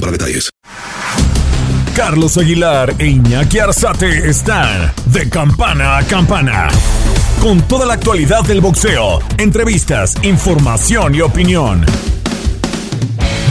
para detalles. Carlos Aguilar e Iñaki Arzate están de campana a campana. Con toda la actualidad del boxeo, entrevistas, información y opinión.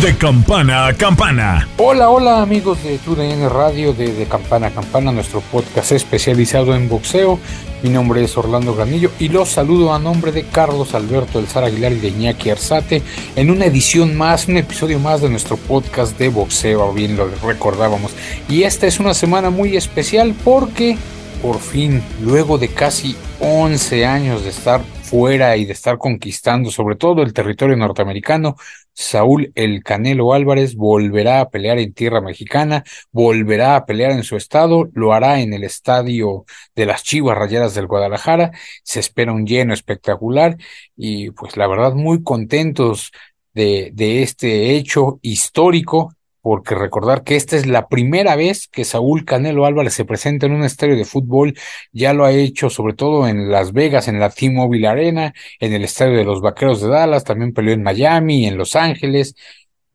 De campana a campana. Hola, hola amigos de TUDN Radio de, de Campana a Campana, nuestro podcast especializado en boxeo. Mi nombre es Orlando Granillo y los saludo a nombre de Carlos Alberto El Aguilar y de Iñaki Arzate en una edición más, un episodio más de nuestro podcast de boxeo, bien lo recordábamos. Y esta es una semana muy especial porque por fin, luego de casi 11 años de estar fuera y de estar conquistando sobre todo el territorio norteamericano, Saúl El Canelo Álvarez volverá a pelear en tierra mexicana, volverá a pelear en su estado, lo hará en el estadio de las Chivas Rayadas del Guadalajara, se espera un lleno espectacular y pues la verdad muy contentos de, de este hecho histórico porque recordar que esta es la primera vez que Saúl Canelo Álvarez se presenta en un estadio de fútbol, ya lo ha hecho sobre todo en Las Vegas, en la T-Mobile Arena, en el estadio de los Vaqueros de Dallas, también peleó en Miami, en Los Ángeles,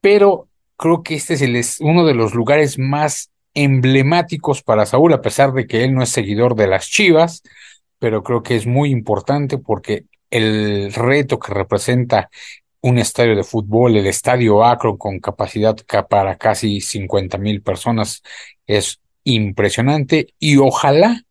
pero creo que este es, el, uno de los lugares más emblemáticos para Saúl, a pesar de que él no es seguidor de las Chivas, pero creo que es muy importante porque el reto que representa un estadio de fútbol, el estadio Akron con capacidad para casi 50 mil personas es impresionante y ojalá,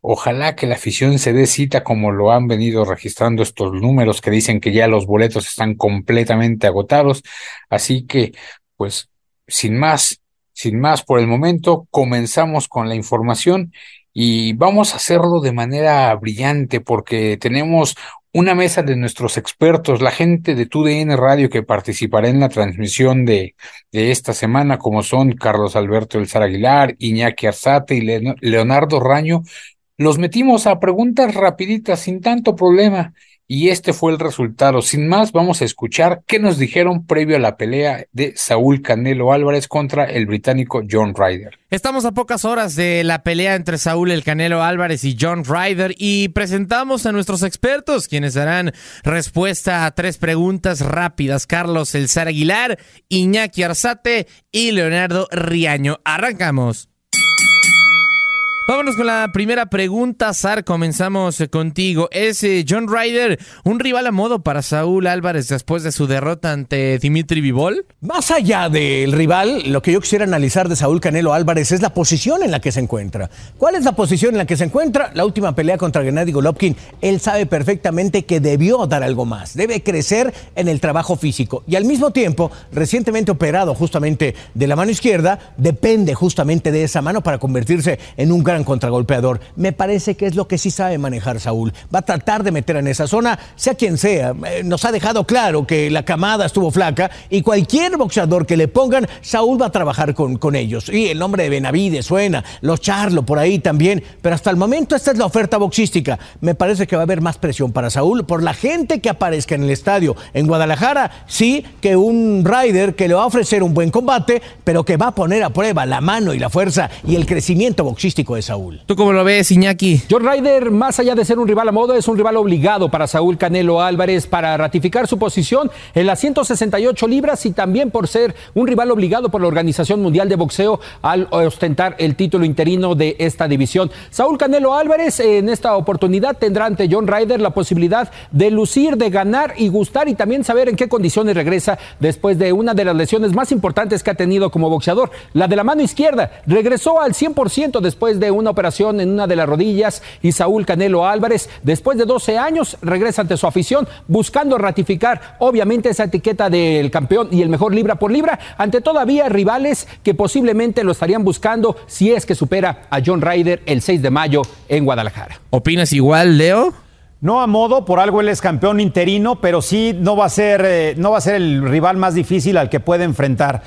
ojalá que la afición se dé cita como lo han venido registrando estos números que dicen que ya los boletos están completamente agotados. Así que, pues, sin más, sin más por el momento, comenzamos con la información y vamos a hacerlo de manera brillante porque tenemos una mesa de nuestros expertos, la gente de TUDN Radio que participará en la transmisión de, de esta semana, como son Carlos Alberto El Aguilar, Iñaki Arzate y Leonardo Raño, los metimos a preguntas rapiditas sin tanto problema y este fue el resultado. Sin más, vamos a escuchar qué nos dijeron previo a la pelea de Saúl Canelo Álvarez contra el británico John Ryder. Estamos a pocas horas de la pelea entre Saúl el Canelo Álvarez y John Ryder y presentamos a nuestros expertos quienes darán respuesta a tres preguntas rápidas. Carlos El Aguilar, Iñaki Arzate y Leonardo Riaño. Arrancamos. Vámonos con la primera pregunta, Sar. Comenzamos eh, contigo. ¿Es eh, John Ryder un rival a modo para Saúl Álvarez después de su derrota ante Dimitri Vivol? Más allá del rival, lo que yo quisiera analizar de Saúl Canelo Álvarez es la posición en la que se encuentra. ¿Cuál es la posición en la que se encuentra? La última pelea contra Gennady Golovkin. Él sabe perfectamente que debió dar algo más. Debe crecer en el trabajo físico. Y al mismo tiempo, recientemente operado justamente de la mano izquierda, depende justamente de esa mano para convertirse en un gran contragolpeador. Me parece que es lo que sí sabe manejar Saúl. Va a tratar de meter en esa zona, sea quien sea. Eh, nos ha dejado claro que la camada estuvo flaca y cualquier boxeador que le pongan, Saúl va a trabajar con, con ellos. Y el nombre de Benavides suena, los Charlo por ahí también. Pero hasta el momento esta es la oferta boxística. Me parece que va a haber más presión para Saúl por la gente que aparezca en el estadio en Guadalajara. Sí, que un rider que le va a ofrecer un buen combate, pero que va a poner a prueba la mano y la fuerza y el crecimiento boxístico de Saúl. ¿Tú cómo lo ves, Iñaki? John Ryder, más allá de ser un rival a modo, es un rival obligado para Saúl Canelo Álvarez para ratificar su posición en las 168 libras y también por ser un rival obligado por la Organización Mundial de Boxeo al ostentar el título interino de esta división. Saúl Canelo Álvarez en esta oportunidad tendrá ante John Ryder la posibilidad de lucir, de ganar y gustar y también saber en qué condiciones regresa después de una de las lesiones más importantes que ha tenido como boxeador, la de la mano izquierda. Regresó al 100% después de una operación en una de las rodillas y Saúl Canelo Álvarez, después de 12 años, regresa ante su afición buscando ratificar obviamente esa etiqueta del campeón y el mejor libra por libra ante todavía rivales que posiblemente lo estarían buscando si es que supera a John Ryder el 6 de mayo en Guadalajara. ¿Opinas igual, Leo? No a modo, por algo él es campeón interino, pero sí no va a ser, eh, no va a ser el rival más difícil al que puede enfrentar.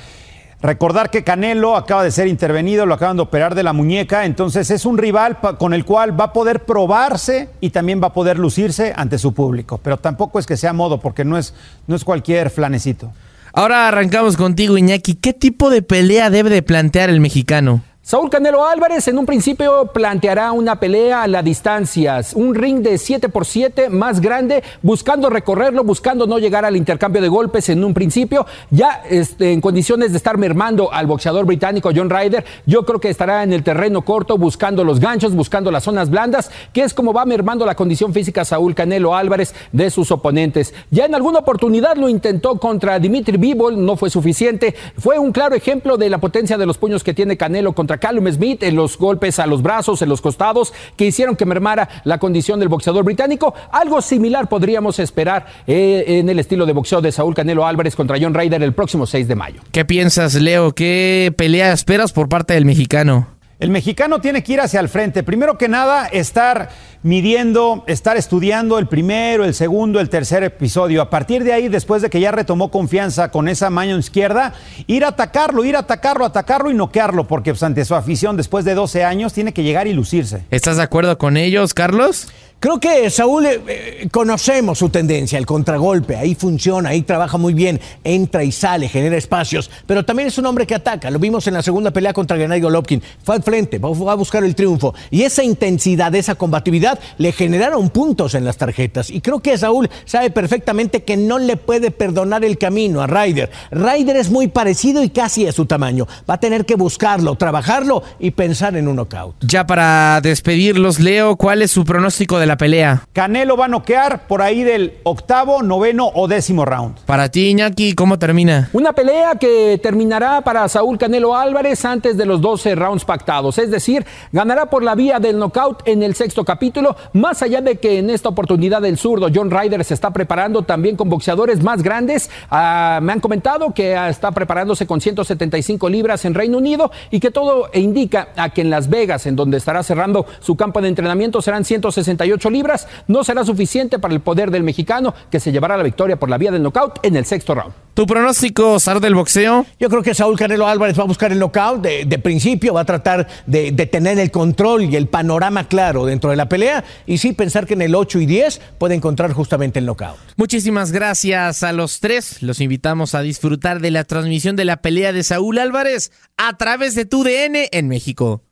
Recordar que Canelo acaba de ser intervenido, lo acaban de operar de la muñeca, entonces es un rival con el cual va a poder probarse y también va a poder lucirse ante su público. Pero tampoco es que sea modo, porque no es, no es cualquier flanecito. Ahora arrancamos contigo, Iñaki. ¿Qué tipo de pelea debe de plantear el mexicano? Saúl Canelo Álvarez en un principio planteará una pelea a la distancia, un ring de 7 por 7 más grande, buscando recorrerlo, buscando no llegar al intercambio de golpes en un principio, ya este, en condiciones de estar mermando al boxeador británico John Ryder, yo creo que estará en el terreno corto buscando los ganchos, buscando las zonas blandas, que es como va mermando la condición física Saúl Canelo Álvarez de sus oponentes. Ya en alguna oportunidad lo intentó contra Dimitri Bivol, no fue suficiente, fue un claro ejemplo de la potencia de los puños que tiene Canelo contra Callum Smith en los golpes a los brazos, en los costados, que hicieron que mermara la condición del boxeador británico. Algo similar podríamos esperar eh, en el estilo de boxeo de Saúl Canelo Álvarez contra John Ryder el próximo 6 de mayo. ¿Qué piensas, Leo? ¿Qué pelea esperas por parte del mexicano? El mexicano tiene que ir hacia el frente. Primero que nada, estar midiendo, estar estudiando el primero, el segundo, el tercer episodio. A partir de ahí, después de que ya retomó confianza con esa mano izquierda, ir a atacarlo, ir a atacarlo, atacarlo y noquearlo, porque pues, ante su afición, después de 12 años, tiene que llegar y lucirse. ¿Estás de acuerdo con ellos, Carlos? Creo que Saúl eh, eh, conocemos su tendencia, el contragolpe, ahí funciona, ahí trabaja muy bien, entra y sale, genera espacios, pero también es un hombre que ataca, lo vimos en la segunda pelea contra Gennady Golovkin, fue al frente, va a buscar el triunfo. Y esa intensidad, esa combatividad le generaron puntos en las tarjetas. Y creo que Saúl sabe perfectamente que no le puede perdonar el camino a Ryder. Ryder es muy parecido y casi a su tamaño, va a tener que buscarlo, trabajarlo y pensar en un knockout. Ya para despedirlos, Leo, ¿cuál es su pronóstico de la pelea? Canelo va a noquear por ahí del octavo, noveno o décimo round. Para ti, Iñaki, ¿cómo termina? Una pelea que terminará para Saúl Canelo Álvarez antes de los 12 rounds pactados. Es decir, ganará por la vía del knockout en el sexto capítulo, más allá de que en esta oportunidad el zurdo John Ryder se está preparando también con boxeadores más grandes. Ah, me han comentado que está preparándose con 175 libras en Reino Unido y que todo indica a que en Las Vegas, en donde estará cerrando su campo de entrenamiento, serán 168 libras, no será suficiente para el poder del mexicano que se llevará la victoria por la vía del knockout en el sexto round. ¿Tu pronóstico, Sar del boxeo? Yo creo que Saúl Canelo Álvarez va a buscar el knockout de, principio, va a tratar de, de, tener el control y el panorama claro dentro de la pelea y sí pensar que en el 8 y 10 puede encontrar justamente el knockout. Muchísimas gracias a los tres. Los invitamos a disfrutar de la transmisión de la pelea de Saúl Álvarez a través de tu DN en México.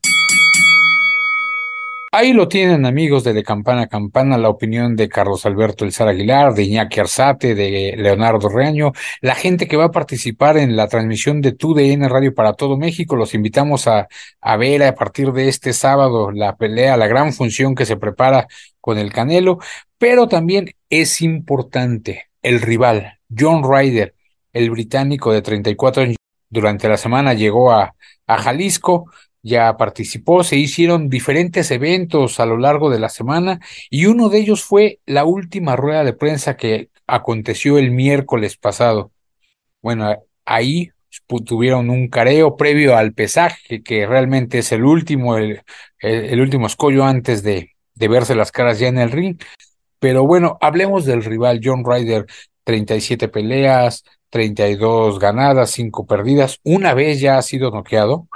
Ahí lo tienen amigos de De Campana a Campana, la opinión de Carlos Alberto Elzar Aguilar, de Iñaki Arzate, de Leonardo Reaño, la gente que va a participar en la transmisión de TUDN Radio para todo México. Los invitamos a, a ver a partir de este sábado la pelea, la gran función que se prepara con el Canelo, pero también es importante el rival, John Ryder, el británico de 34 años. Durante la semana llegó a, a Jalisco, ya participó, se hicieron diferentes eventos a lo largo de la semana y uno de ellos fue la última rueda de prensa que aconteció el miércoles pasado. Bueno, ahí tuvieron un careo previo al pesaje, que realmente es el último, el, último escollo antes de, de verse las caras ya en el ring. Pero bueno, hablemos del rival John Ryder, 37 peleas, 32 ganadas, 5 perdidas, una vez ya ha sido noqueado,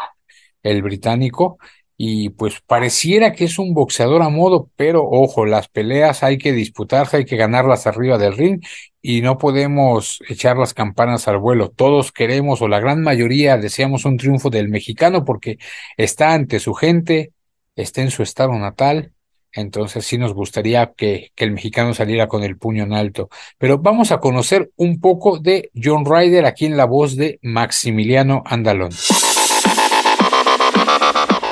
el británico, y pues pareciera que es un boxeador a modo, pero ojo, las peleas hay que disputarse, hay que ganarlas arriba del ring y no podemos echar las campanas al vuelo. Todos queremos, o la gran mayoría deseamos un triunfo del mexicano porque está ante su gente, está en su estado natal, entonces sí nos gustaría que, que, el mexicano saliera con el puño en alto. Pero vamos a conocer un poco de John Ryder aquí en la voz de Maximiliano Andalón.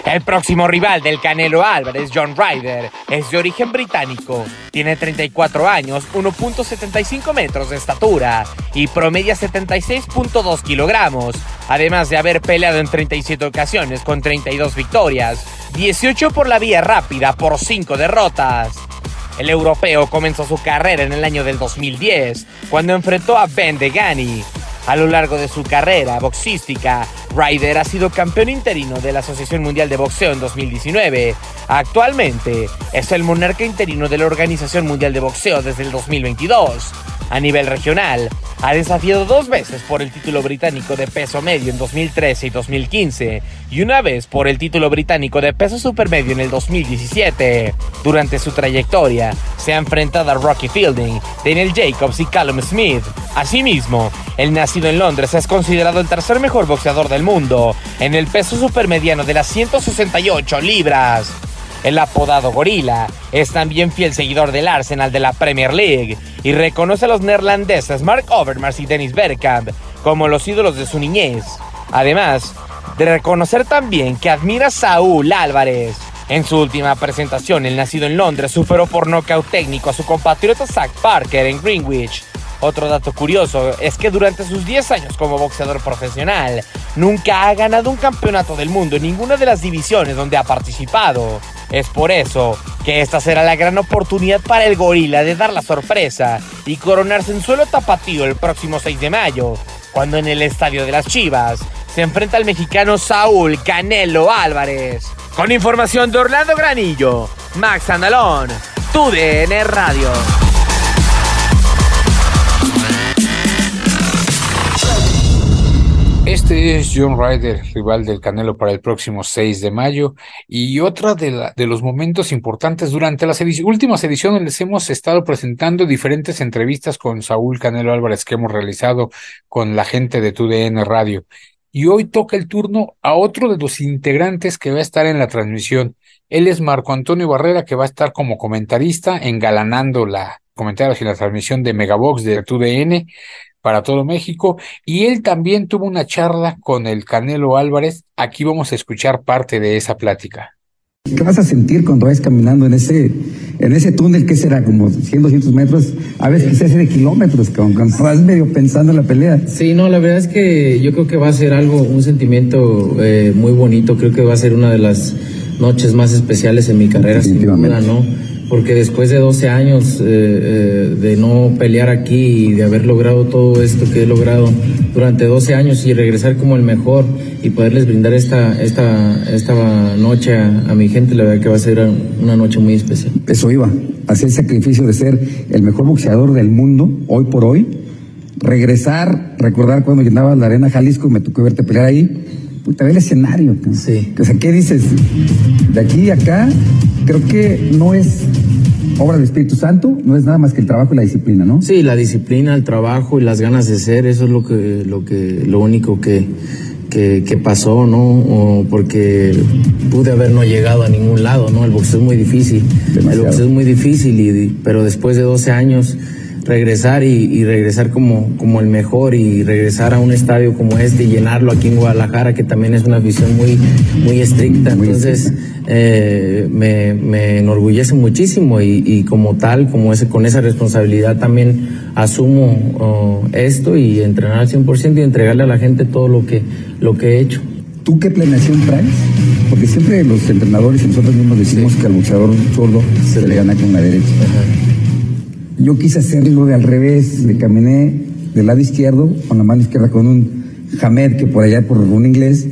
El próximo rival del Canelo Álvarez, John Ryder, es de origen británico. Tiene 34 años, 1.75 metros de estatura y promedia 76.2 kilogramos, además de haber peleado en 37 ocasiones con 32 victorias, 18 por la vía rápida por 5 derrotas. El europeo comenzó su carrera en el año del 2010, cuando enfrentó a Ben Degani, a lo largo de su carrera boxística, Ryder ha sido campeón interino de la Asociación Mundial de Boxeo en 2019. Actualmente es el monarca interino de la Organización Mundial de Boxeo desde el 2022. A nivel regional, ha desafiado dos veces por el título británico de peso medio en 2013 y 2015 y una vez por el título británico de peso supermedio en el 2017. Durante su trayectoria, se ha enfrentado a Rocky Fielding, Daniel Jacobs y Callum Smith. Asimismo, el nacido en Londres es considerado el tercer mejor boxeador del mundo en el peso supermediano de las 168 libras. El apodado Gorila es también fiel seguidor del Arsenal de la Premier League y reconoce a los neerlandeses Mark Overmars y Dennis Bergkamp como los ídolos de su niñez. Además de reconocer también que admira a Saúl Álvarez. En su última presentación, el nacido en Londres superó por nocaut técnico a su compatriota Zach Parker en Greenwich. Otro dato curioso es que durante sus 10 años como boxeador profesional, nunca ha ganado un campeonato del mundo en ninguna de las divisiones donde ha participado. Es por eso que esta será la gran oportunidad para el gorila de dar la sorpresa y coronarse en suelo tapatío el próximo 6 de mayo, cuando en el estadio de las Chivas se enfrenta al mexicano Saúl Canelo Álvarez. Con información de Orlando Granillo, Max Andalón, TUDN Radio. Este es John Ryder, rival del Canelo para el próximo 6 de mayo. Y otra de, la, de los momentos importantes durante las últimas ediciones les hemos estado presentando diferentes entrevistas con Saúl Canelo Álvarez que hemos realizado con la gente de TUDN Radio. Y hoy toca el turno a otro de los integrantes que va a estar en la transmisión. Él es Marco Antonio Barrera, que va a estar como comentarista, engalanando la comentarios y la transmisión de Megabox de TUDN para todo México y él también tuvo una charla con el Canelo Álvarez. Aquí vamos a escuchar parte de esa plática. ¿Qué vas a sentir cuando vayas caminando en ese, en ese túnel que será como 100, 200 metros? A veces se hace de kilómetros, cuando vas medio pensando en la pelea. Sí, no, la verdad es que yo creo que va a ser algo, un sentimiento eh, muy bonito. Creo que va a ser una de las noches más especiales en mi carrera, sin duda, ¿no? Porque después de 12 años eh, eh, de no pelear aquí y de haber logrado todo esto que he logrado durante 12 años y regresar como el mejor y poderles brindar esta, esta, esta noche a, mi gente, la verdad que va a ser una noche muy especial. Eso iba, hacer el sacrificio de ser el mejor boxeador del mundo hoy por hoy, regresar, recordar cuando llenaba la arena Jalisco y me tocó verte pelear ahí, puta, ve el escenario. Sí. O sea, ¿qué dices? De aquí a acá, creo que no es obra del Espíritu Santo, no es nada más que el trabajo y la disciplina, ¿no? Sí, la disciplina, el trabajo y las ganas de ser, eso es lo que, lo que, lo único que, que, pasó, ¿no? O porque pude haber no llegado a ningún lado, ¿no? El boxeo es muy difícil. El boxeo es muy difícil, y, pero después de 12 años regresar y, regresar como, como el mejor y regresar a un estadio como este y llenarlo aquí en Guadalajara, que también es una visión muy, muy estricta. Entonces, eh, me, enorgullece muchísimo y, como tal, como ese, con esa responsabilidad también asumo oh, esto y entrenar al 100% y entregarle a la gente todo lo que, lo que he hecho. ¿Tú qué planeación traes? Porque siempre los entrenadores y nosotros mismos decimos que al luchador zurdo se le gana con la derecha. Yo quise hacerlo de al revés, le caminé del lado izquierdo, con la mano izquierda con un Hamed que por allá por un inglés,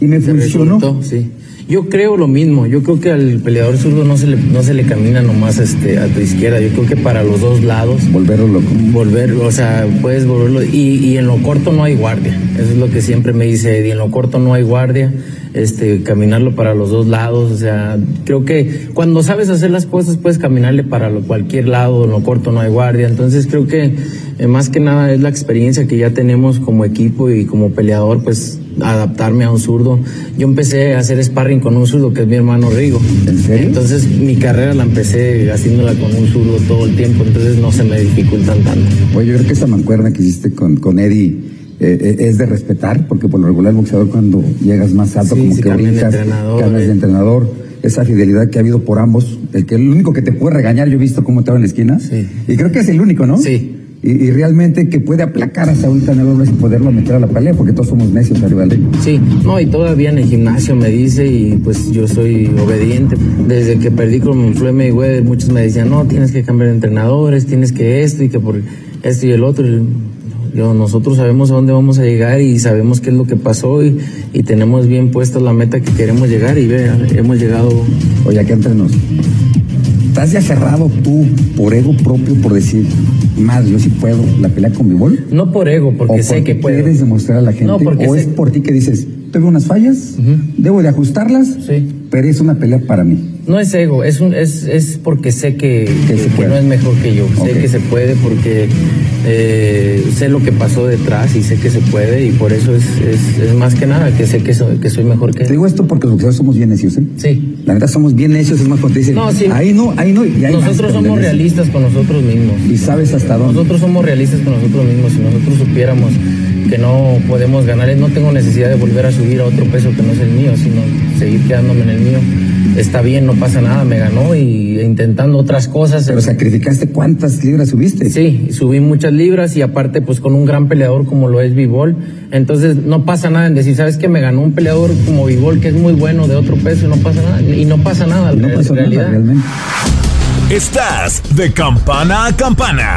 y me funcionó. sí. Yo creo lo mismo, yo creo que al peleador zurdo no se le, no se le camina nomás este, a tu izquierda, yo creo que para los dos lados. Volverlo loco. Volverlo, o sea, puedes volverlo. Y, y en lo corto no hay guardia, eso es lo que siempre me dice Eddie, en lo corto no hay guardia. Este, caminarlo para los dos lados, o sea, creo que cuando sabes hacer las cosas puedes caminarle para cualquier lado, en lo corto no hay guardia, entonces creo que eh, más que nada es la experiencia que ya tenemos como equipo y como peleador, pues adaptarme a un zurdo. Yo empecé a hacer sparring con un zurdo que es mi hermano Rigo. Entonces mi carrera la empecé haciéndola con un zurdo todo el tiempo, entonces no se me dificultan tanto. Oye, yo creo que esa mancuerna que hiciste con, con Eddie eh, eh, es de respetar, porque por lo regular el boxeador cuando llegas más alto, como que brincas, cambias de eh. entrenador, esa fidelidad que ha habido por ambos, el que el único que te puede regañar, yo he visto cómo estaba en la esquina, y creo que es el único, ¿no? Sí. Y, realmente que puede aplacar a Saúl Canelo y poderlo meter a la pelea, porque todos somos necios arriba del Sí, no, y todavía en el gimnasio me dice, y pues yo soy obediente. Desde que perdí con Floyd güey, muchos me decían, no, tienes que cambiar de entrenadores, tienes que esto y que por esto y el otro nosotros sabemos a dónde vamos a llegar y sabemos qué es lo que pasó y, tenemos bien puesta la meta que queremos llegar y ve, hemos llegado. Oye, aquí entre nos. ¿Estás ya cerrado tú por ego propio, por decir, más yo sí puedo la pelea con mi bol? No por ego, porque sé que puedo. quieres demostrar a la gente? No, porque ¿O sé- es por ti que dices, tengo unas fallas, debo de ajustarlas, Sí. pero es una pelea para mí? No es ego, es, un, es, es porque sé que, Que se que puede. no es mejor que yo. Sé que se puede porque eh, sé lo que pasó detrás y sé que se puede y por eso es, es, es más que nada que sé que soy, que soy mejor que Te digo esto porque los boxeadores somos bien necios, ¿eh? Sí. La verdad somos bien necios, es más cuando te dicen, No, sí. ahí no, ahí no, y ahí Nosotros somos realistas con nosotros mismos. Y sabes hasta dónde. Nosotros somos realistas con nosotros mismos. Si nosotros supiéramos que no podemos ganar, no tengo necesidad de volver a subir a otro peso que no es el mío, sino seguir quedándome en el mío. Está bien, no pasa nada, me ganó y intentando otras cosas. Pero sacrificaste cuántas libras subiste. Sí, subí muchas libras y aparte pues con un gran peleador como lo es Vivol. Entonces no pasa nada en decir, ¿sabes que Me ganó un peleador como Vivol que es muy bueno de otro peso y no pasa nada. Y no pasa nada, no en nada realidad. realmente. Estás de campana a campana.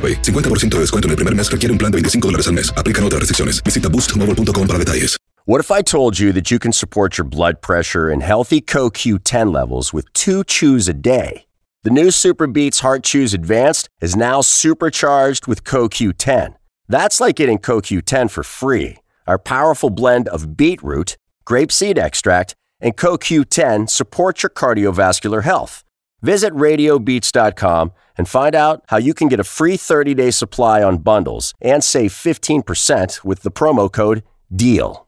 AroPay. 50% de descuento en el primer mes requiere un plan de 25 dólares al mes. Aplican otras restricciones. Visita boostmobile.com para detalles. What if I told you that you can support your blood pressure and healthy CoQ10 levels with two chews a day? The new Super Beats Heart Chews Advanced is now supercharged with CoQ10. That's like getting CoQ10 for free. Our powerful blend of beetroot, grapeseed extract, and CoQ10 supports your cardiovascular health. Visit radiobeats.com and find out how you can get a free 30 day supply on bundles and save 15% with the promo code DEAL.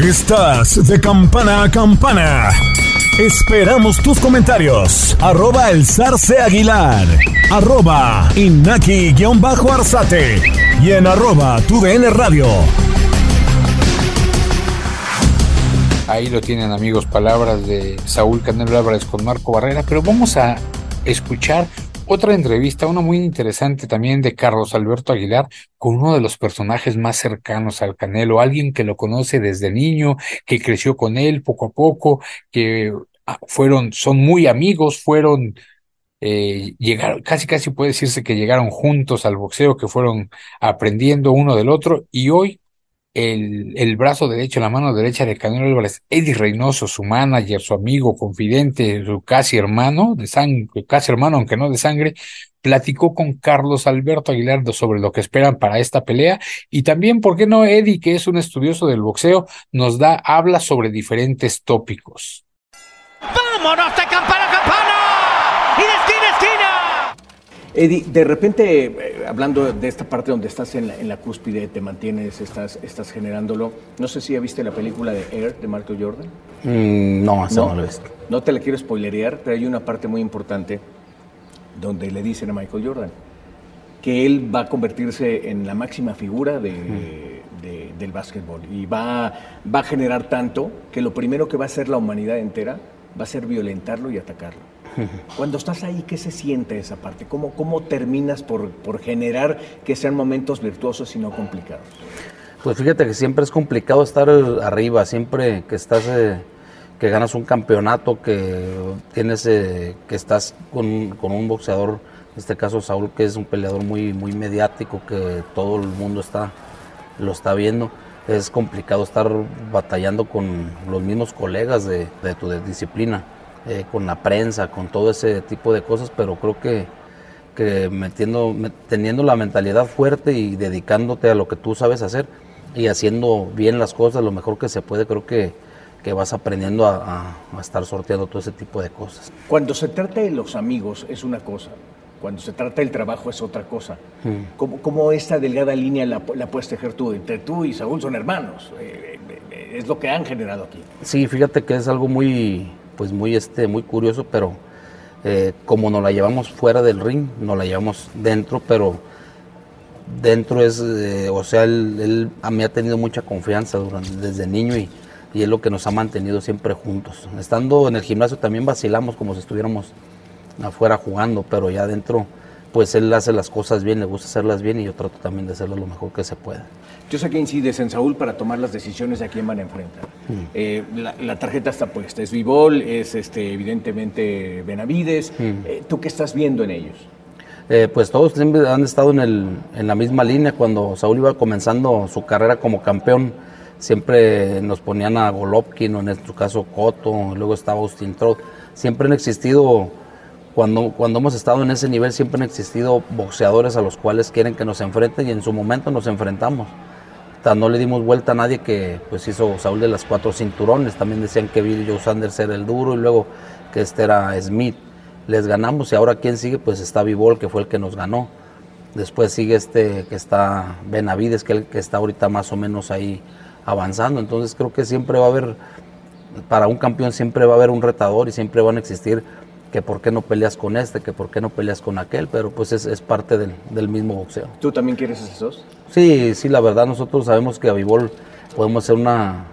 Estás de campana a campana. Esperamos tus comentarios. Arroba el zarce aguilar. Arroba inaki-arzate. Y en arroba tu DN radio. Ahí lo tienen amigos, palabras de Saúl Canelo Álvarez con Marco Barrera, pero vamos a escuchar otra entrevista, una muy interesante también de Carlos Alberto Aguilar con uno de los personajes más cercanos al Canelo, alguien que lo conoce desde niño, que creció con él poco a poco, que ah, fueron, son muy amigos, fueron eh, llegaron, casi casi puede decirse que llegaron juntos al boxeo, que fueron aprendiendo uno del otro, y hoy el, el brazo derecho, la mano derecha de Canelo Álvarez, Eddie Reynoso, su manager, su amigo, confidente, su casi hermano, de sangre, casi hermano, aunque no de sangre, platicó con Carlos Alberto Aguilar sobre lo que esperan para esta pelea y también, ¿por qué no Eddie, que es un estudioso del boxeo, nos da, habla sobre diferentes tópicos. ¡Vámonos de campana Eddie, de repente, eh, hablando de esta parte donde estás en la, en la cúspide, te mantienes, estás, estás generándolo. No sé si ya viste la película de Air de Michael Jordan. Mm, no, no, lo he visto. No te la quiero spoilerear, pero hay una parte muy importante donde le dicen a Michael Jordan que él va a convertirse en la máxima figura de, de- del básquetbol y va, va a generar tanto que lo primero que va a hacer la humanidad entera va a ser violentarlo y atacarlo. Cuando estás ahí, ¿qué se siente esa parte? ¿Cómo, cómo terminas por, por generar que sean momentos virtuosos y no complicados? Pues fíjate que siempre es complicado estar arriba, siempre que estás eh, que ganas un campeonato, que tienes, eh, que estás con, con, un boxeador, en este caso Saúl, que es un peleador muy, muy mediático, que todo el mundo está, lo está viendo. Es complicado estar batallando con los mismos colegas de, de tu disciplina, eh, con la prensa, con todo ese tipo de cosas, pero creo que, que metiendo, teniendo la mentalidad fuerte y dedicándote a lo que tú sabes hacer y haciendo bien las cosas lo mejor que se puede, creo que que vas aprendiendo a, estar sorteando todo ese tipo de cosas. Cuando se trata de los amigos es una cosa, cuando se trata del trabajo es otra cosa. Mm. ¿Cómo, esta delgada línea la, la, puedes tejer tú? Entre tú y Saúl son hermanos, eh, eh, es lo que han generado aquí. Sí, fíjate que es algo muy, pues muy, este, muy curioso, pero eh, como nos la llevamos fuera del ring, nos la llevamos dentro, pero dentro es, o sea, él, él, ha tenido mucha confianza desde niño y y es lo que nos ha mantenido siempre juntos. Estando en el gimnasio también vacilamos como si estuviéramos afuera jugando, pero ya adentro pues él hace las cosas bien, le gusta hacerlas bien y yo trato también de hacerlo lo mejor que se pueda. Yo sé que incides en Saúl para tomar las decisiones a quién van a enfrentar. Mm. Eh, la, tarjeta está puesta, es Vivol, es este, evidentemente Benavides. Mm. Eh, ¿Tú qué estás viendo en ellos? Eh, pues todos siempre han estado en, el, en la misma línea. Cuando Saúl iba comenzando su carrera como campeón, siempre nos ponían a Golovkin o en nuestro caso Cotto, luego estaba Austin Trout. Siempre han existido, cuando, cuando hemos estado en ese nivel, siempre han existido boxeadores a los cuales quieren que nos enfrenten y en su momento nos enfrentamos. No le dimos vuelta a nadie que pues hizo Saúl de las cuatro cinturones. También decían que Bill Joe Sanders era el duro y luego que este era Smith. Les ganamos y ahora quién sigue, pues está Vivol, que fue el que nos ganó. Después sigue este que está Benavides, que, el, que está ahorita más o menos ahí avanzando. Entonces creo que siempre va a haber, para un campeón siempre va a haber un retador y siempre van a existir que por qué no peleas con este, que por qué no peleas con aquel, pero pues es, parte del, mismo boxeo. ¿Tú también quieres esos? Sí, sí, la verdad nosotros sabemos que a Vivol podemos hacer una,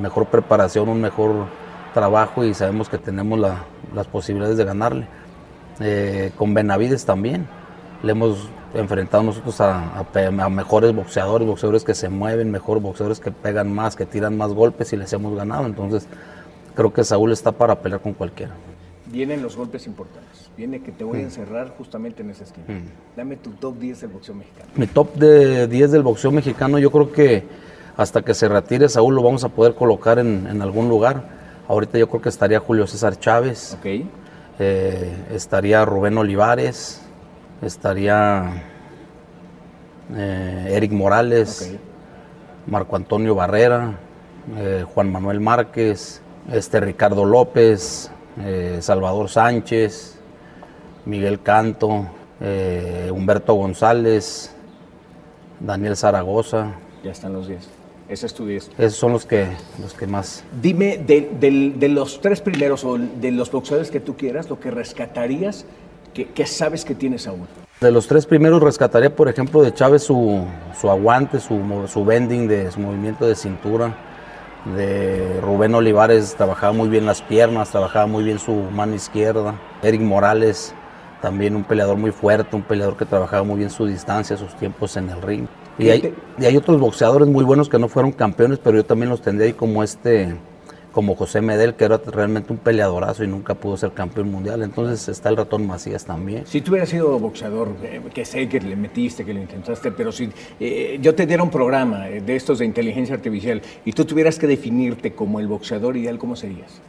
mejor preparación, un mejor trabajo y sabemos que tenemos las posibilidades de ganarle. Eh, con Benavides también, le hemos enfrentado nosotros a, mejores boxeadores, boxeadores que se mueven mejor, boxeadores que pegan más, que tiran más golpes y les hemos ganado. Entonces, creo que Saúl está para pelear con cualquiera. Vienen los golpes importantes. Viene que te voy a mm. encerrar justamente en esa esquina. Mm. Dame tu top 10 del boxeo mexicano. Mi top de 10 del boxeo mexicano, yo creo que hasta que se retire Saúl lo vamos a poder colocar en, algún lugar. Ahorita yo creo que estaría Julio César Chávez. Okay. Eh, estaría Rubén Olivares estaría eh, Eric Morales, Marco Antonio Barrera, eh, Juan Manuel Márquez, este Ricardo López, eh, Salvador Sánchez, Miguel Canto, Humberto González, Daniel Zaragoza. Ya están los 10. Ese es tu 10. Esos son los que, los que más. Dime, de, de los tres primeros o de los boxeadores que tú quieras, lo que rescatarías ¿Qué, sabes que tiene Saúl? De los tres primeros rescataría, por ejemplo, de Chávez su, aguante, su, su bending, de su movimiento de cintura. De Rubén Olivares trabajaba muy bien las piernas, trabajaba muy bien su mano izquierda. Eric Morales, también un peleador muy fuerte, un peleador que trabajaba muy bien su distancia, sus tiempos en el ring. Y hay, y hay otros boxeadores muy buenos que no fueron campeones, pero yo también los tendría ahí como este como José Medel, que era realmente un peleadorazo y nunca pudo ser campeón mundial. Entonces está el ratón Macías también. Si tú hubieras sido boxeador, eh, que sé que le metiste, que le intentaste, pero si eh, yo te diera un programa eh, de estos de inteligencia artificial y tú tuvieras que definirte como el boxeador ideal, ¿cómo serías?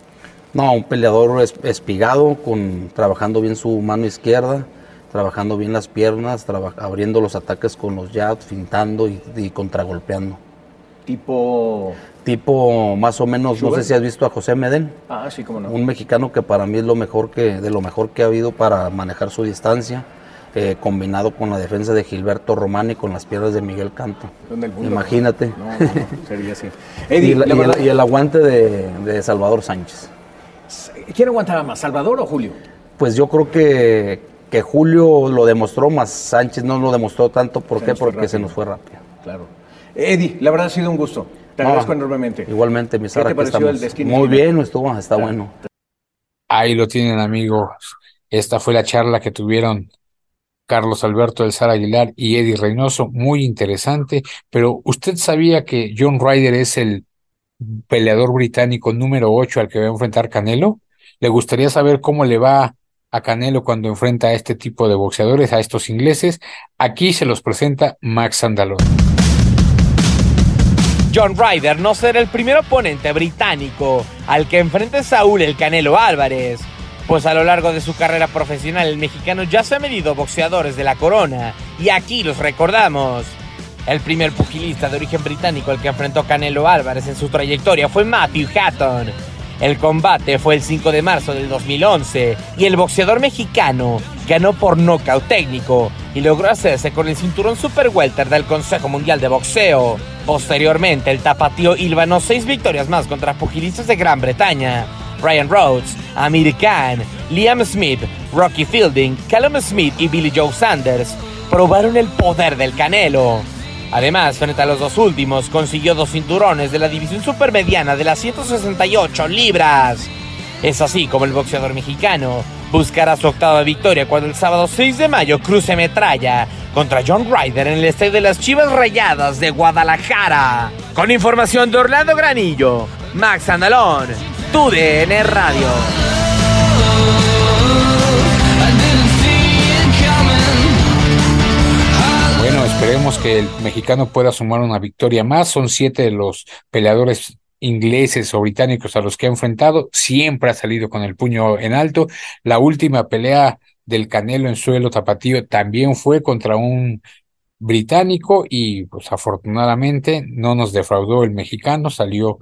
No, un peleador espigado, con, trabajando bien su mano izquierda, trabajando bien las piernas, abriendo los ataques con los jabs, fintando y, y contragolpeando. Tipo tipo más o menos, no sé si has visto a José Medel. Ah, sí, cómo no. Un mexicano que para mí es lo mejor que, de lo mejor que ha habido para manejar su distancia, eh, combinado con la defensa de Gilberto Román y con las piernas de Miguel Canto. Imagínate. No, sería así. y, el aguante de, Salvador Sánchez. ¿Quién aguantaba más, Salvador o Julio? Pues yo creo que, que Julio lo demostró, más Sánchez no lo demostró tanto. ¿Por qué? Porque se nos fue rápido. Claro. Eddie, la verdad ha sido un gusto. Te agradezco enormemente. Igualmente, mi Sara, ¿Qué te pareció el destino? Muy bien, estuvo, está bueno. Ahí lo tienen, amigos. Esta fue la charla que tuvieron Carlos Alberto del Sar Aguilar y Eddie Reynoso, muy interesante, pero ¿usted sabía que John Ryder es el peleador británico número 8 al que va a enfrentar Canelo. Le gustaría saber cómo le va a Canelo cuando enfrenta a este tipo de boxeadores, a estos ingleses. Aquí se los presenta Max Andalón. John Ryder no será el primer oponente británico al que enfrente Saúl el Canelo Álvarez, pues a lo largo de su carrera profesional el mexicano ya se ha medido boxeadores de la corona, y aquí los recordamos. El primer pugilista de origen británico al que enfrentó Canelo Álvarez en su trayectoria fue Matthew Hatton. El combate fue el 5 de marzo del 2011 y el boxeador mexicano ganó por nocaut técnico y logró hacerse con el cinturón super welter del Consejo Mundial de Boxeo. Posteriormente, el tapatío hilvanó seis victorias más contra pugilistas de Gran Bretaña. Ryan Rhodes, Amir Khan, Liam Smith, Rocky Fielding, Callum Smith y Billy Joe Sanders probaron el poder del Canelo. Además, frente a los dos últimos, consiguió dos cinturones de la división supermediana de las 168 libras. Es así como el boxeador mexicano buscará su octava victoria cuando el sábado 6 de mayo cruce metralla contra John Ryder en el estadio de las Chivas Rayadas de Guadalajara. Con información de Orlando Granillo, Max Andalón, TUDN Radio. Que el mexicano pueda sumar una victoria más. Son siete de los peleadores ingleses o británicos a los que ha enfrentado. Siempre ha salido con el puño en alto. La última pelea del Canelo en suelo tapatío también fue contra un británico y pues afortunadamente no nos defraudó el mexicano, salió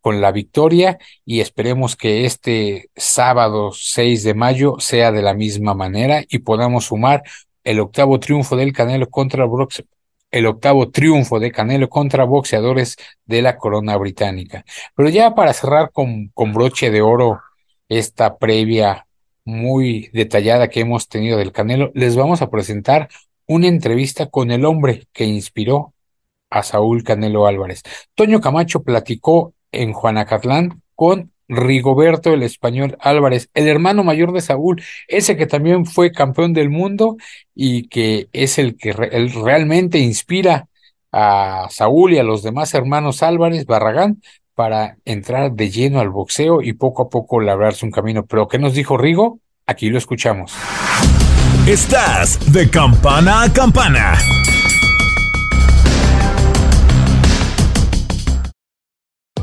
con la victoria y esperemos que este sábado 6 de mayo sea de la misma manera y podamos sumar el octavo triunfo del Canelo contra el octavo triunfo de Canelo contra boxeadores de la corona británica. Pero ya para cerrar con, con broche de oro esta previa muy detallada que hemos tenido del Canelo, les vamos a presentar una entrevista con el hombre que inspiró a Saúl Canelo Álvarez. Toño Camacho platicó en Juanacatlán con Rigoberto el español Álvarez, el hermano mayor de Saúl, ese que también fue campeón del mundo y que es el que realmente inspira a Saúl y a los demás hermanos Álvarez Barragán para entrar de lleno al boxeo y poco a poco labrarse un camino. Pero ¿qué nos dijo Rigo? Aquí lo escuchamos. Estás de campana a campana.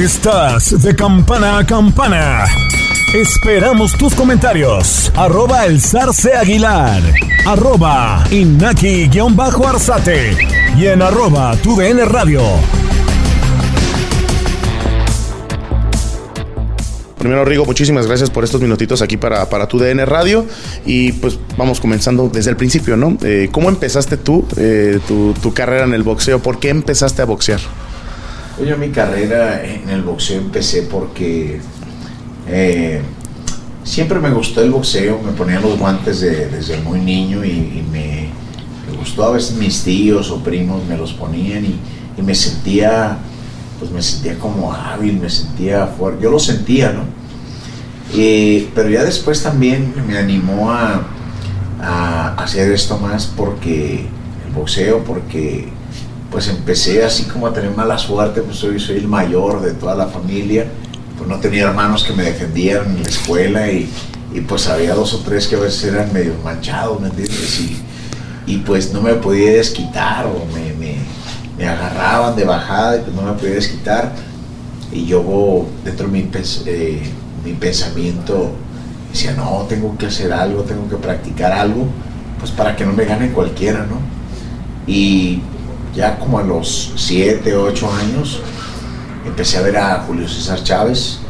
Estás de campana a campana. Esperamos tus comentarios. Arroba el zarce aguilar. Arroba inaki-arzate. Y en arroba tu DN radio. Primero, Rigo, muchísimas gracias por estos minutitos aquí para, para tu DN Radio. Y pues vamos comenzando desde el principio, ¿no? Eh, ¿Cómo empezaste tú eh, tu, tu carrera en el boxeo? ¿Por qué empezaste a boxear? Yo mi carrera en el boxeo empecé porque eh, siempre me gustó el boxeo, me ponía los guantes de- desde muy niño y, me, gustó a veces mis tíos o primos me los ponían y, me sentía, pues me sentía como hábil, me sentía fuerte, yo lo sentía, ¿no? Pero ya después también me animó a hacer esto más porque el boxeo, porque pues empecé así como a tener mala suerte, pues soy, soy el mayor de toda la familia, pues no tenía hermanos que me defendieran en la escuela y, y, pues había dos o tres que a veces eran medio manchados, ¿me entiendes? Y, y pues no me podía desquitar o me, me- me agarraban de bajada y pues no me podía desquitar y yo dentro de mi, eh, mi pensamiento decía, no, tengo que hacer algo, tengo que practicar algo, pues para que no me gane cualquiera, ¿no? Y ya como a los 7, 8 años, empecé a ver a Julio César Chávez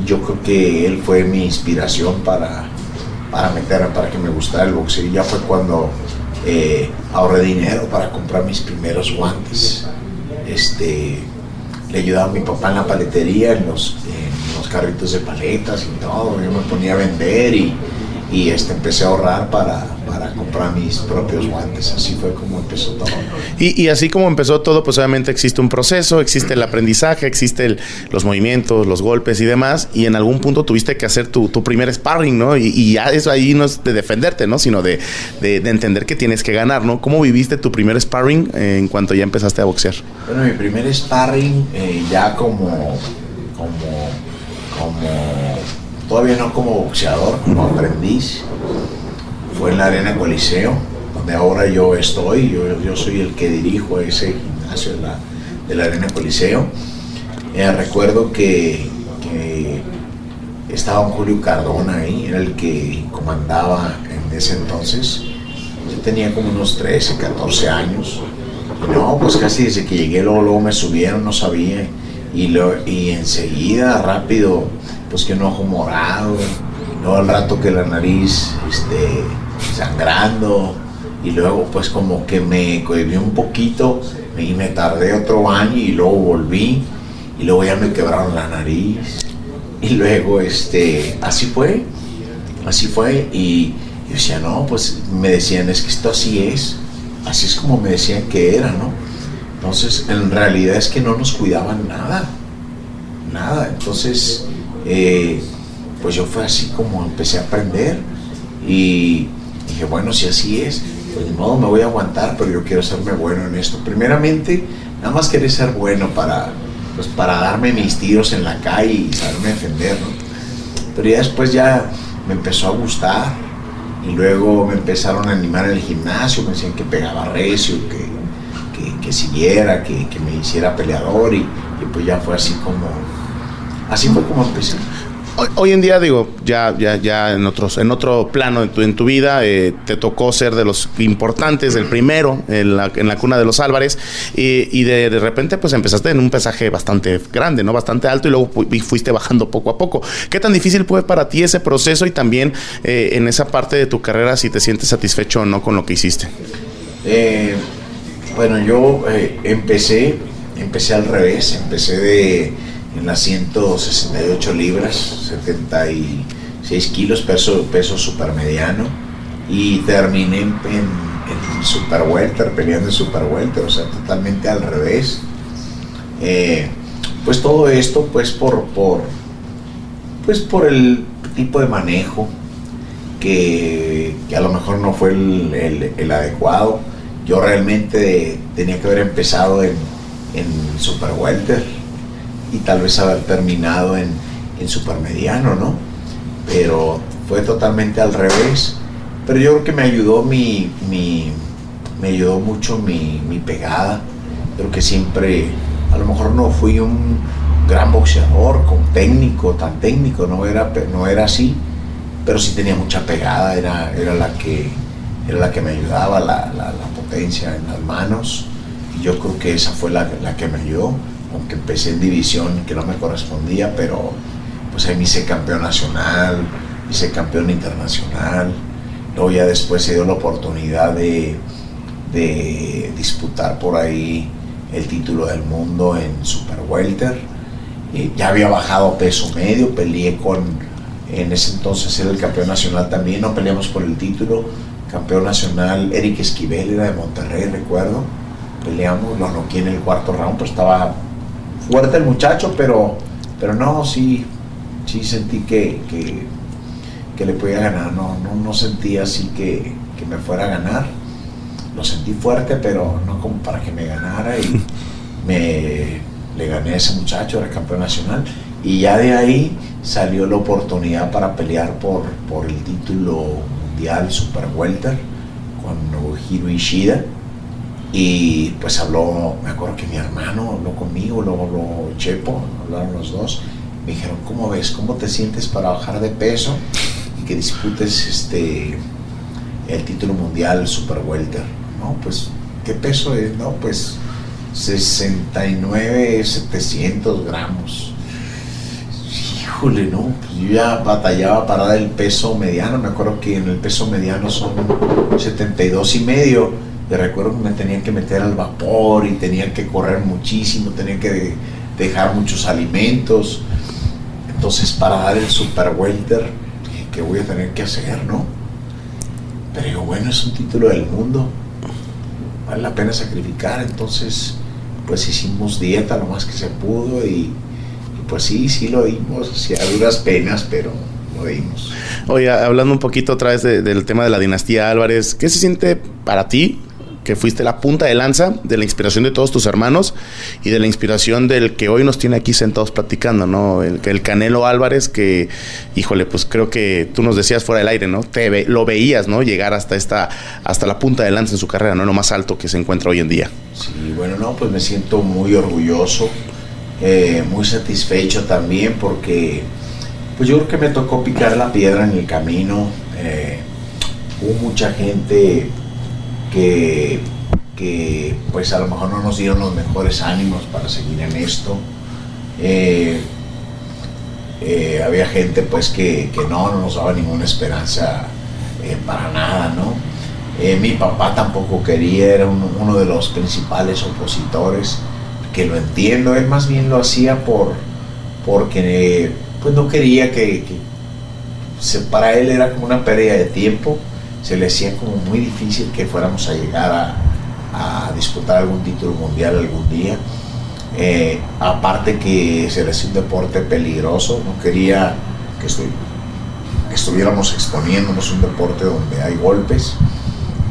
y yo creo que él fue mi inspiración para, para meter, para que me gustara el boxeo. Y ya fue cuando eh, ahorré dinero para comprar mis primeros guantes. Este, le ayudaba a mi papá en la paletería, en los, en los carritos de paletas y todo. Yo me ponía a vender y, y este, empecé a ahorrar para, para comprar mis propios guantes. Así fue como empezó todo. Y, y así como empezó todo, pues obviamente existe un proceso, existe el aprendizaje, existe el- los movimientos, los golpes y demás, y en algún punto tuviste que hacer tu, tu primer sparring, ¿no? Y, y ya eso ahí no es de defenderte, ¿no? Sino de, de- de entender que tienes que ganar, ¿no? ¿Cómo viviste tu primer sparring eh, en cuanto ya empezaste a boxear? Bueno, mi primer sparring eh, ya como, como, como, todavía no como boxeador, como aprendiz, fue en la Arena Coliseo, donde ahora yo estoy, yo, yo soy el que dirijo ese gimnasio de la, de la Arena Coliseo. Eh, recuerdo que, que estaba un Julio Cardona ahí, era el que comandaba en ese entonces. Yo tenía como unos 13, 14 años. Y no, pues casi desde que llegué luego, luego me subieron, no sabía. Y, lo, y enseguida, rápido, pues que un ojo morado. Luego al rato que la nariz este, sangrando. Y luego pues como que me cohibí un poquito y me tardé otro año y luego volví. Y luego ya me quebraron la nariz. Y luego este, así fue. Así fue. Y yo decía, no, pues me decían, es que esto así es. Así es como me decían que era, ¿no? Entonces, en realidad es que no nos cuidaban nada. Nada. Entonces, eh, pues yo fue así como empecé a aprender. Y dije, bueno, si así es, pues de modo me voy a aguantar, pero yo quiero hacerme bueno en esto. Primeramente, nada más quería ser bueno para, pues para darme mis tiros en la calle y saberme defender, ¿no? Pero ya después ya me empezó a gustar y luego me empezaron a animar en el gimnasio, me decían que pegaba recio, que, que, que siguiera, que, que me hiciera peleador y, y pues ya fue así como, así fue como empecé. Hoy, hoy en día, digo, ya, ya, ya en otros, en otro plano en tu, en tu vida, eh, te tocó ser de los importantes, del primero en la, en la cuna de los Álvarez, y, y de, de repente, pues empezaste en un pesaje bastante grande, ¿no? Bastante alto, y luego y fuiste bajando poco a poco. ¿Qué tan difícil fue para ti ese proceso y también eh, en esa parte de tu carrera, si te sientes satisfecho o no con lo que hiciste? Eh, bueno, yo eh, empecé, empecé al revés, empecé de en las 168 libras, 76 kilos, peso, peso supermediano, y terminé en, en, super welter, peleando en super welter, o sea, totalmente al revés. Eh, pues todo esto, pues por, por, pues por el tipo de manejo que, a lo mejor no fue el adecuado. Yo realmente tenía que haber empezado en, en super welter y tal vez haber terminado en, en supermediano, ¿no? Pero fue totalmente al revés. Pero yo creo que me ayudó mi, mi me ayudó mucho mi, mi pegada. Creo que siempre, a lo mejor no fui un, gran boxeador, con técnico, tan técnico, no era, no era así, pero sí tenía mucha pegada, era, era, la, que, era la que me ayudaba, la, la, la potencia en las manos, y yo creo que esa fue la, la, que me ayudó, aunque empecé en división que no me correspondía, pero pues ahí me hice campeón nacional, hice campeón internacional, luego ya después se dio la oportunidad de, de disputar por ahí el título del mundo en Super Welter. Eh, ya había bajado peso medio, peleé con, en ese entonces era el campeón nacional también, no peleamos por el título, campeón nacional Eric Esquivel era de Monterrey, recuerdo, peleamos, lo noqué en el cuarto round, pues estaba fuerte el muchacho, pero, pero no, sí, sí sentí que, que, que le podía ganar, no, no, no sentí así que, que me fuera a ganar. Lo sentí fuerte, pero no como para que me ganara y me le gané a ese muchacho, era campeón nacional, y ya de ahí salió la oportunidad para pelear por, por el título mundial Super Welter con Nobuhiro Ishida. Y pues habló, me acuerdo que mi hermano habló conmigo, luego habló Chepo, hablaron los dos. Me dijeron, ¿cómo ves? ¿Cómo te sientes para bajar de peso y que disputes este, el título mundial Super Welter? No, pues, ¿qué peso es? No, pues 69, 700 gramos. Híjole, no, pues yo ya batallaba para dar el peso mediano. Me acuerdo que en el peso mediano son 72 y medio. Y recuerdo que me tenían que meter al vapor y tenía que correr muchísimo, tenía que dejar muchos alimentos. Entonces, para dar el super welter, ¿qué voy a tener que hacer, no? Pero digo, bueno, es un título del mundo vale la pena sacrificar, entonces pues hicimos dieta lo más que se pudo y, pues sí, sí lo dimos, sí, a duras penas, pero. Oye, hablando un poquito otra vez de, del tema de la dinastía Álvarez, ¿qué se siente para ti que fuiste la punta de lanza de la inspiración de todos tus hermanos y de la inspiración del que hoy nos tiene aquí sentados platicando, ¿no? El, el Canelo Álvarez, que, híjole, pues creo que tú nos decías fuera del aire, ¿no? Te lo veías, ¿no? Llegar hasta esta, hasta la punta de lanza en su carrera, ¿no? Lo más alto que se encuentra hoy en día. Sí, bueno, no, pues me siento muy orgulloso, eh, muy satisfecho también porque, pues yo creo que me tocó picar la piedra en el camino. Eh, hubo mucha gente que, que, pues a lo mejor no nos dieron los mejores ánimos para seguir en esto. Eh, eh, había gente pues que, que, no, no nos daba ninguna esperanza eh, para nada, ¿no? mi papá tampoco quería, era uno, de los principales opositores, que lo entiendo, él más bien lo hacía por, porque pues no quería que, que se, para él era como una pérdida de tiempo se le hacía como muy difícil que fuéramos a llegar a, a disputar algún título mundial algún día. Eh, aparte que se le hacía un deporte peligroso, no quería que, estu que estuviéramos exponiéndonos un deporte donde hay golpes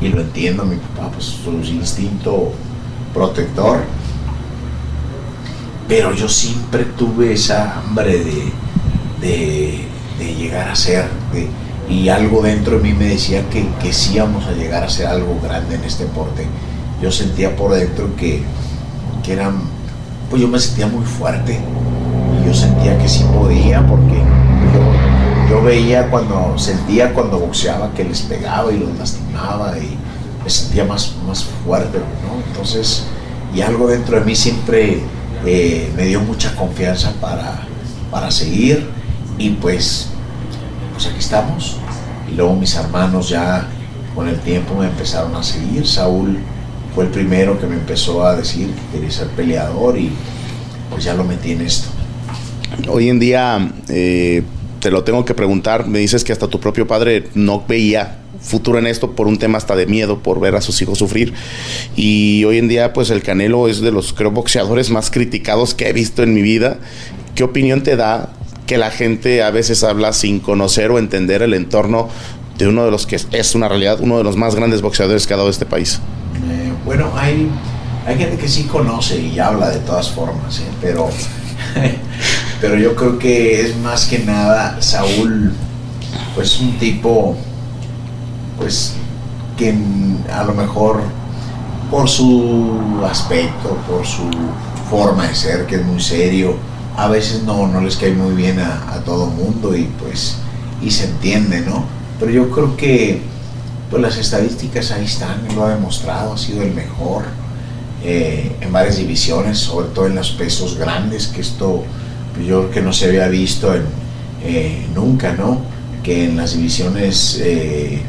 y lo entiendo, mi papá, pues su instinto protector. Pero yo siempre tuve esa hambre de, de, llegar a ser, y algo dentro de mí me decía que, que sí íbamos a llegar a ser algo grande en este deporte. Yo sentía por dentro que, que eran, pues yo me sentía muy fuerte y yo sentía que sí podía porque yo, veía cuando, sentía cuando boxeaba que les pegaba y los lastimaba y me sentía más, más fuerte, ¿no? Entonces, y algo dentro de mí siempre eh, me dio mucha confianza para, para seguir y pues pues aquí estamos. Y luego mis hermanos ya con el tiempo me empezaron a seguir. Saúl fue el primero que me empezó a decir que quería ser peleador y pues ya lo metí en esto. Hoy en día, eh, te lo tengo que preguntar, me dices que hasta tu propio padre no veía futuro en esto por un tema hasta de miedo, por ver a sus hijos sufrir. Y hoy en día, pues el Canelo es de los, creo, boxeadores más criticados que he visto en mi vida. ¿Qué opinión te da que la gente a veces habla sin conocer o entender el entorno de uno de los que es una realidad, uno de los más grandes boxeadores que ha dado este país? Eh, bueno, hay, hay gente que sí conoce y habla de todas formas, ¿eh? pero, pero yo creo que es más que nada Saúl, pues un tipo, pues que a lo mejor por su aspecto, por su forma de ser, que es muy serio, a veces no, no les cae muy bien a, todo mundo y pues y se entiende, ¿no? Pero yo creo que pues las estadísticas ahí están, lo ha demostrado, ha sido el mejor eh, en varias divisiones, sobre todo en los pesos grandes, que esto pues, yo creo que no se había visto eh, nunca, ¿no? Que en las divisiones eh,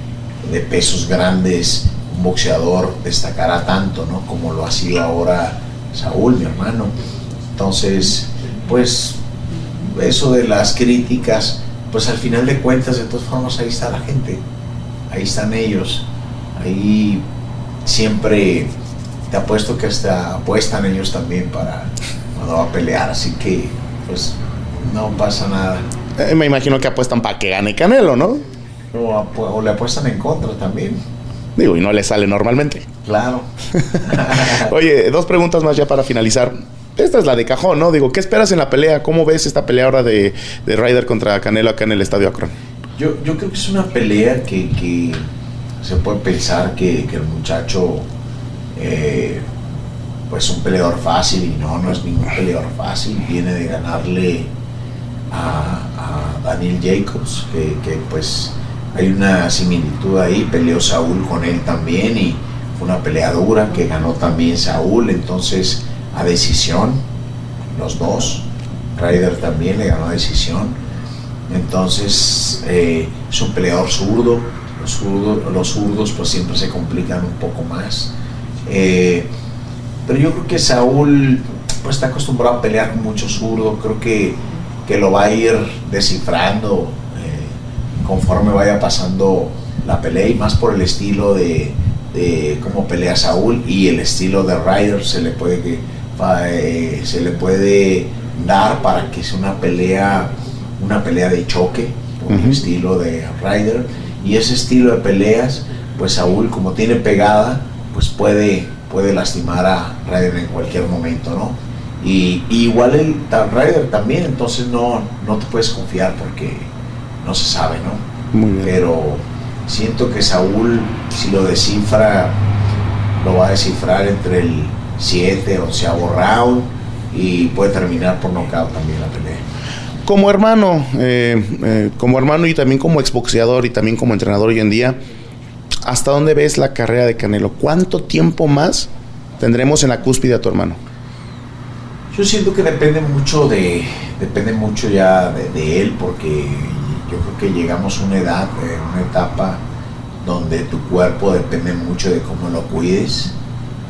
de pesos grandes un boxeador destacará tanto, ¿no? Como lo ha sido ahora Saúl, mi hermano. Entonces, pues eso de las críticas, pues al final de cuentas, de todas formas, ahí está la gente, ahí están ellos, ahí siempre te apuesto que hasta apuestan ellos también para cuando va a pelear, así que pues no pasa nada. Eh, me imagino que apuestan para que gane Canelo, ¿no? O, o le apuestan en contra también. Digo, y no le sale normalmente. Claro. Oye, dos preguntas más ya para finalizar. Esta es la de cajón, ¿no? Digo, ¿qué esperas en la pelea? ¿Cómo ves esta pelea ahora de, de Ryder contra Canelo acá en el Estadio Akron? Yo, yo creo que es una pelea que, que se puede pensar que, que el muchacho eh, pues un peleador fácil y no, no es ningún peleador fácil, viene de ganarle a, a Daniel Jacobs, que, que, pues hay una similitud ahí, peleó Saúl con él también y fue una pelea dura que ganó también Saúl, entonces a decisión, los dos, Ryder también le ganó a decisión, entonces eh, es un peleador zurdo, los zurdos, los pues siempre se complican un poco más. Eh, pero yo creo que Saúl pues está acostumbrado a pelear con mucho zurdo, creo que, que lo va a ir descifrando eh, conforme vaya pasando la pelea y más por el estilo de, de cómo pelea Saúl y el estilo de Ryder se le puede que eh, se le puede dar para que sea una pelea una pelea de choque por el estilo de Ryder. Y ese estilo de peleas pues Saúl como tiene pegada pues puede puede lastimar a Ryder en cualquier momento no y, y igual el Ryder también entonces no no te puedes confiar porque no se sabe no Muy bien. pero siento que Saúl si lo descifra lo va a descifrar entre el 7 11 round y puede terminar por nocaut también la pelea Como hermano, eh, eh, como hermano y también como exboxeador y también como entrenador hoy en día, ¿hasta dónde ves la carrera de Canelo? ¿Cuánto tiempo más tendremos en la cúspide a tu hermano? Yo siento que depende mucho de, depende mucho ya de, de él, porque yo creo que llegamos a una edad, eh, una etapa donde tu cuerpo depende mucho de cómo lo cuides,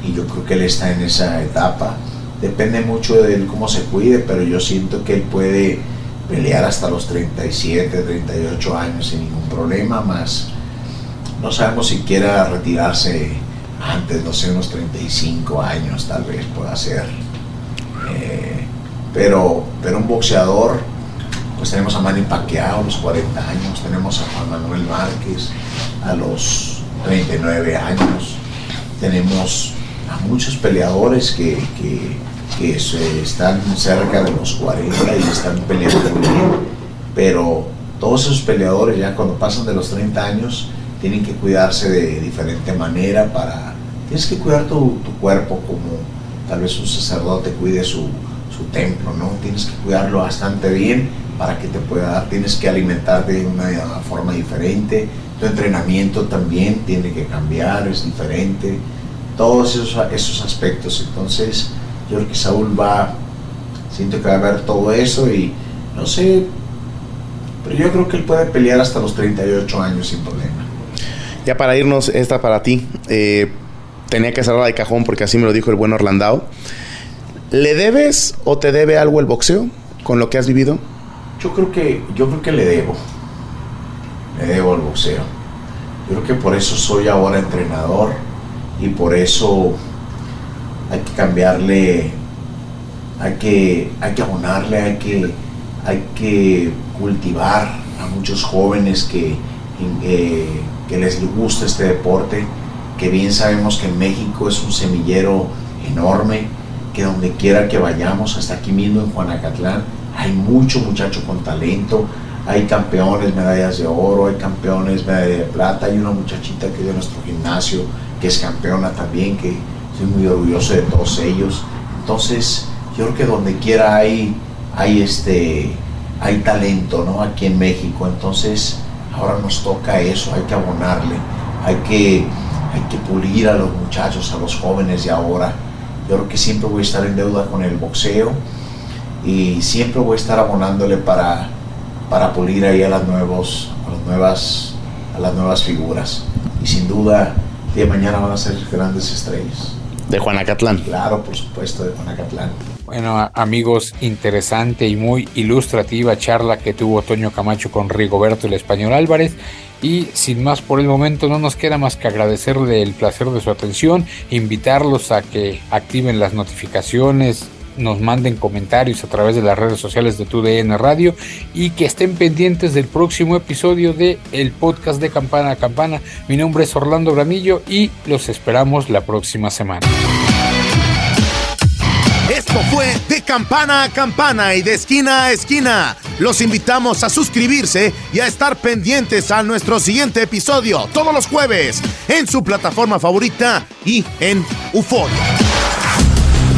y yo creo que él está en esa etapa. Depende mucho de él cómo se cuide, pero yo siento que él puede pelear hasta los 37, 38 años sin ningún problema, más no sabemos si quiera retirarse antes, no sé, unos 35 años tal vez pueda ser. Eh, pero, pero un boxeador, pues tenemos a Manny Pacquiao a los 40 años, tenemos a Juan Manuel Márquez a los 39 años, tenemos a muchos peleadores que, que, que están cerca de los 40 y están peleando muy bien, pero todos esos peleadores ya cuando pasan de los 30 años tienen que cuidarse de diferente manera para... Tienes que cuidar tu, tu cuerpo como tal vez un sacerdote cuide su, su templo, ¿no? Tienes que cuidarlo bastante bien para que te pueda dar, tienes que alimentarte de una forma diferente, tu entrenamiento también tiene que cambiar, es diferente, todos esos, esos aspectos. Entonces, yo creo que Saúl va, siento que va a ver todo eso y no sé, pero yo creo que él puede pelear hasta los 38 años sin problema. Ya para irnos, esta para ti. eh, tenía que cerrarla de cajón porque así me lo dijo el buen Orlandao. ¿Le debes o te debe algo el boxeo con lo que has vivido? Yo creo que, yo creo que le debo. Le debo al boxeo. Yo creo que por eso soy ahora entrenador y por eso hay que cambiarle, hay que, hay que abonarle, hay que, hay que cultivar a muchos jóvenes que, eh, que les gusta este deporte, que bien sabemos que México es un semillero enorme, que donde quiera que vayamos, hasta aquí mismo en Juanacatlán, hay mucho muchacho con talento, hay campeones, medallas de oro, hay campeones, medalla de plata, hay una muchachita que es de nuestro gimnasio, que es campeona también, que soy muy orgulloso de todos ellos. Entonces, yo creo que donde quiera hay, hay este, hay talento, ¿no? Aquí en México, entonces ahora nos toca eso, hay que abonarle, hay que, hay que pulir a los muchachos, a los jóvenes de ahora. Yo creo que siempre voy a estar en deuda con el boxeo y siempre voy a estar abonándole para, para pulir ahí a las, nuevos, a las nuevas a las nuevas figuras. Y sin duda, de mañana van a ser grandes estrellas. De Juanacatlán. Claro, por supuesto, de Juanacatlán. Bueno, amigos, interesante y muy ilustrativa charla que tuvo Toño Camacho con Rigoberto el Español Álvarez. Y sin más por el momento, no nos queda más que agradecerle el placer de su atención, invitarlos a que activen las notificaciones, nos manden comentarios a través de las redes sociales de TUDN Radio y que estén pendientes del próximo episodio de el podcast de Campana a Campana. Mi nombre es Orlando Granillo y los esperamos la próxima semana. Esto fue de campana a campana y de esquina a esquina. Los invitamos a suscribirse y a estar pendientes a nuestro siguiente episodio todos los jueves en su plataforma favorita y en UFO.